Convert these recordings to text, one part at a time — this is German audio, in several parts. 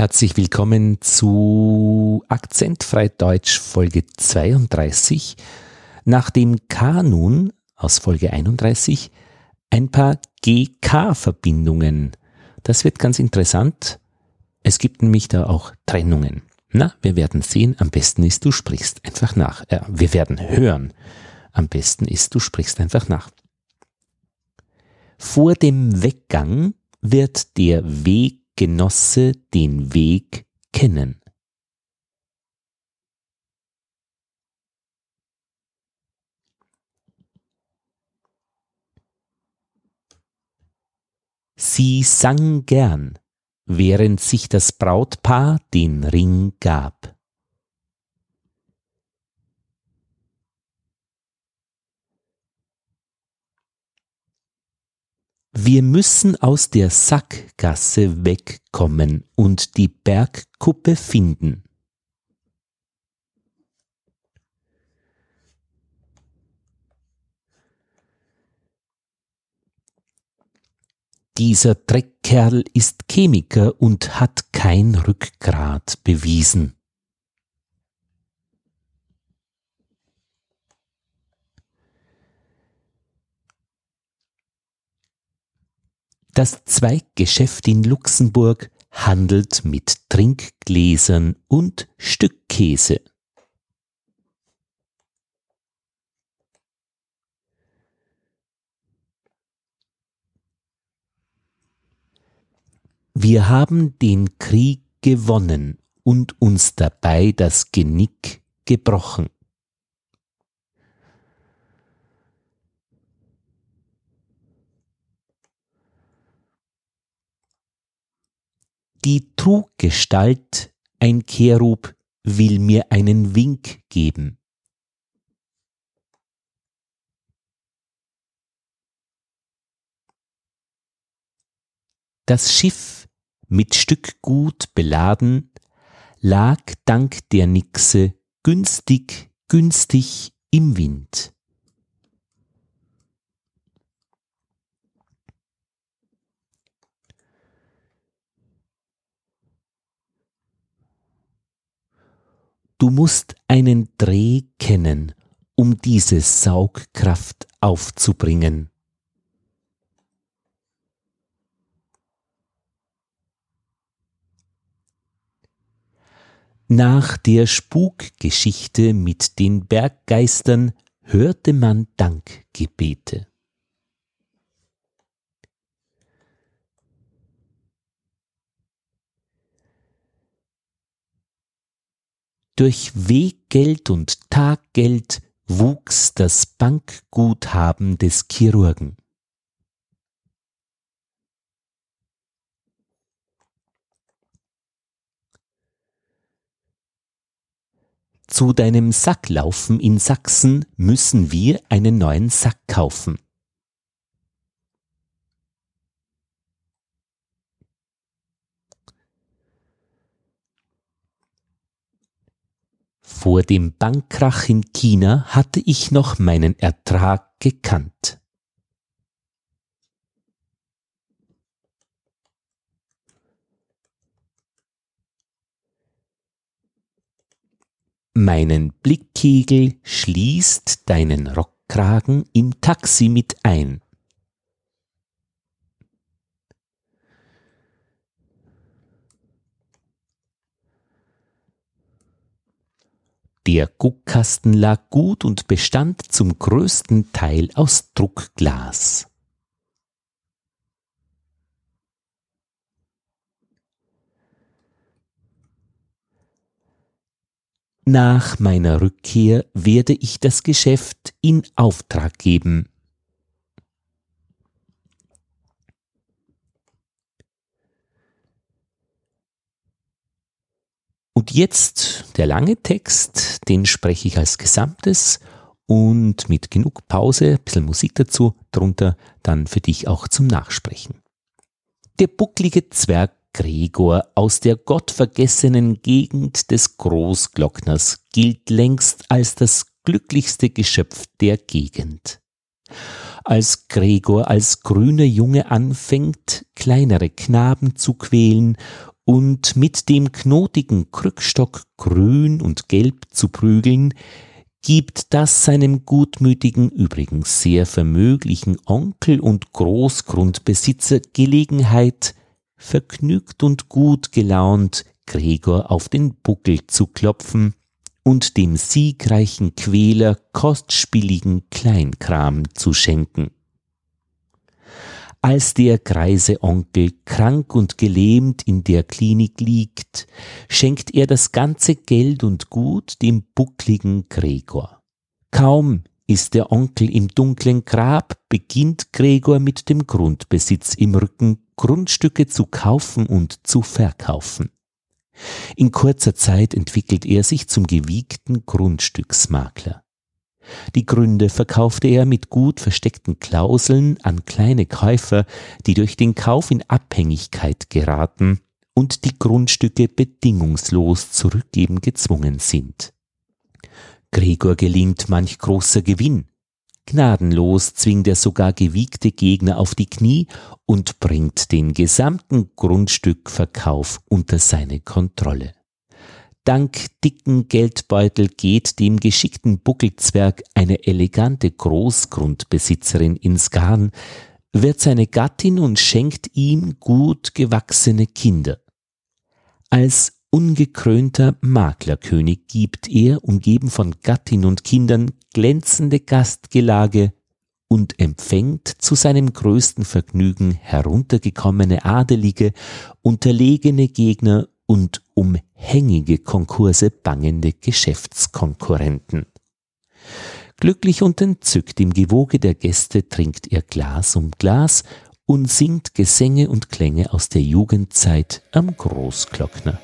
Herzlich willkommen zu Akzentfrei Deutsch Folge 32. Nach dem K nun aus Folge 31 ein paar GK-Verbindungen. Das wird ganz interessant. Es gibt nämlich da auch Trennungen. Na, wir werden sehen. Am besten ist, du sprichst einfach nach. Äh, wir werden hören. Am besten ist, du sprichst einfach nach. Vor dem Weggang wird der Weggenosse den Weg kennen. Sie sang gern, während sich das Brautpaar den Ring gab. Wir müssen aus der Sackgasse wegkommen und die Bergkuppe finden. Dieser Dreckkerl ist Chemiker und hat kein Rückgrat bewiesen. Das Zweiggeschäft in Luxemburg handelt mit Trinkgläsern und Stückkäse. Wir haben den Krieg gewonnen und uns dabei das Genick gebrochen. Die Truggestalt, ein Cherub, will mir einen Wink geben. Das Schiff, mit Stückgut beladen, lag dank der Nixe günstig, günstig im Wind. Du musst einen Dreh kennen, um diese Saugkraft aufzubringen. Nach der Spukgeschichte mit den Berggeistern hörte man Dankgebete. Durch Weggeld und Taggeld wuchs das Bankguthaben des Chirurgen. Zu deinem Sacklaufen in Sachsen müssen wir einen neuen Sack kaufen. Vor dem Bankkrach in China hatte ich noch meinen Ertrag gekannt. Meinen Blickkegel schließt deinen Rockkragen im Taxi mit ein. Der Guckkasten lag gut und bestand zum größten Teil aus Druckglas. Nach meiner Rückkehr werde ich das Geschäft in Auftrag geben. Und jetzt der lange Text, den spreche ich als Gesamtes und mit genug Pause, ein bisschen Musik dazu, drunter dann für dich auch zum Nachsprechen. Der bucklige Zwerg Gregor aus der gottvergessenen Gegend des Großglockners gilt längst als das glücklichste Geschöpf der Gegend. Als Gregor als grüner Junge anfängt, kleinere Knaben zu quälen und mit dem knotigen Krückstock grün und gelb zu prügeln, gibt das seinem gutmütigen, übrigens sehr vermöglichen Onkel und Großgrundbesitzer Gelegenheit, vergnügt und gut gelaunt Gregor auf den Buckel zu klopfen und dem siegreichen Quäler kostspieligen Kleinkram zu schenken. Als der greise Onkel krank und gelähmt in der Klinik liegt, schenkt er das ganze Geld und Gut dem buckligen Gregor. Kaum ist der Onkel im dunklen Grab, beginnt Gregor mit dem Grundbesitz im Rücken Grundstücke zu kaufen und zu verkaufen. In kurzer Zeit entwickelt er sich zum gewiegten Grundstücksmakler. Die Gründe verkaufte er mit gut versteckten Klauseln an kleine Käufer, die durch den Kauf in Abhängigkeit geraten und die Grundstücke bedingungslos zurückgeben gezwungen sind. Gregor gelingt manch großer Gewinn. Gnadenlos zwingt er sogar gewiegte Gegner auf die Knie und bringt den gesamten Grundstückverkauf unter seine Kontrolle. Dank dicken Geldbeutel geht dem geschickten Buckelzwerg eine elegante Großgrundbesitzerin ins Garn, wird seine Gattin und schenkt ihm gut gewachsene Kinder. Als ungekrönter Maklerkönig gibt er, umgeben von Gattin und Kindern, glänzende Gastgelage und empfängt zu seinem größten Vergnügen heruntergekommene Adelige, unterlegene Gegner und um hängige Konkurse bangende Geschäftskonkurrenten. Glücklich und entzückt im Gewoge der Gäste trinkt er Glas um Glas und singt Gesänge und Klänge aus der Jugendzeit am Großglockner.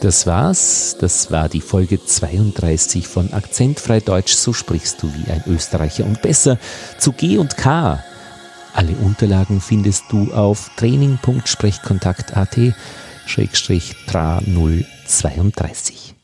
Das war's. Das war die Folge 32 von Akzentfrei Deutsch. So sprichst du wie ein Österreicher und besser zu G und K. Alle Unterlagen findest du auf training.sprechkontakt.at tra 032.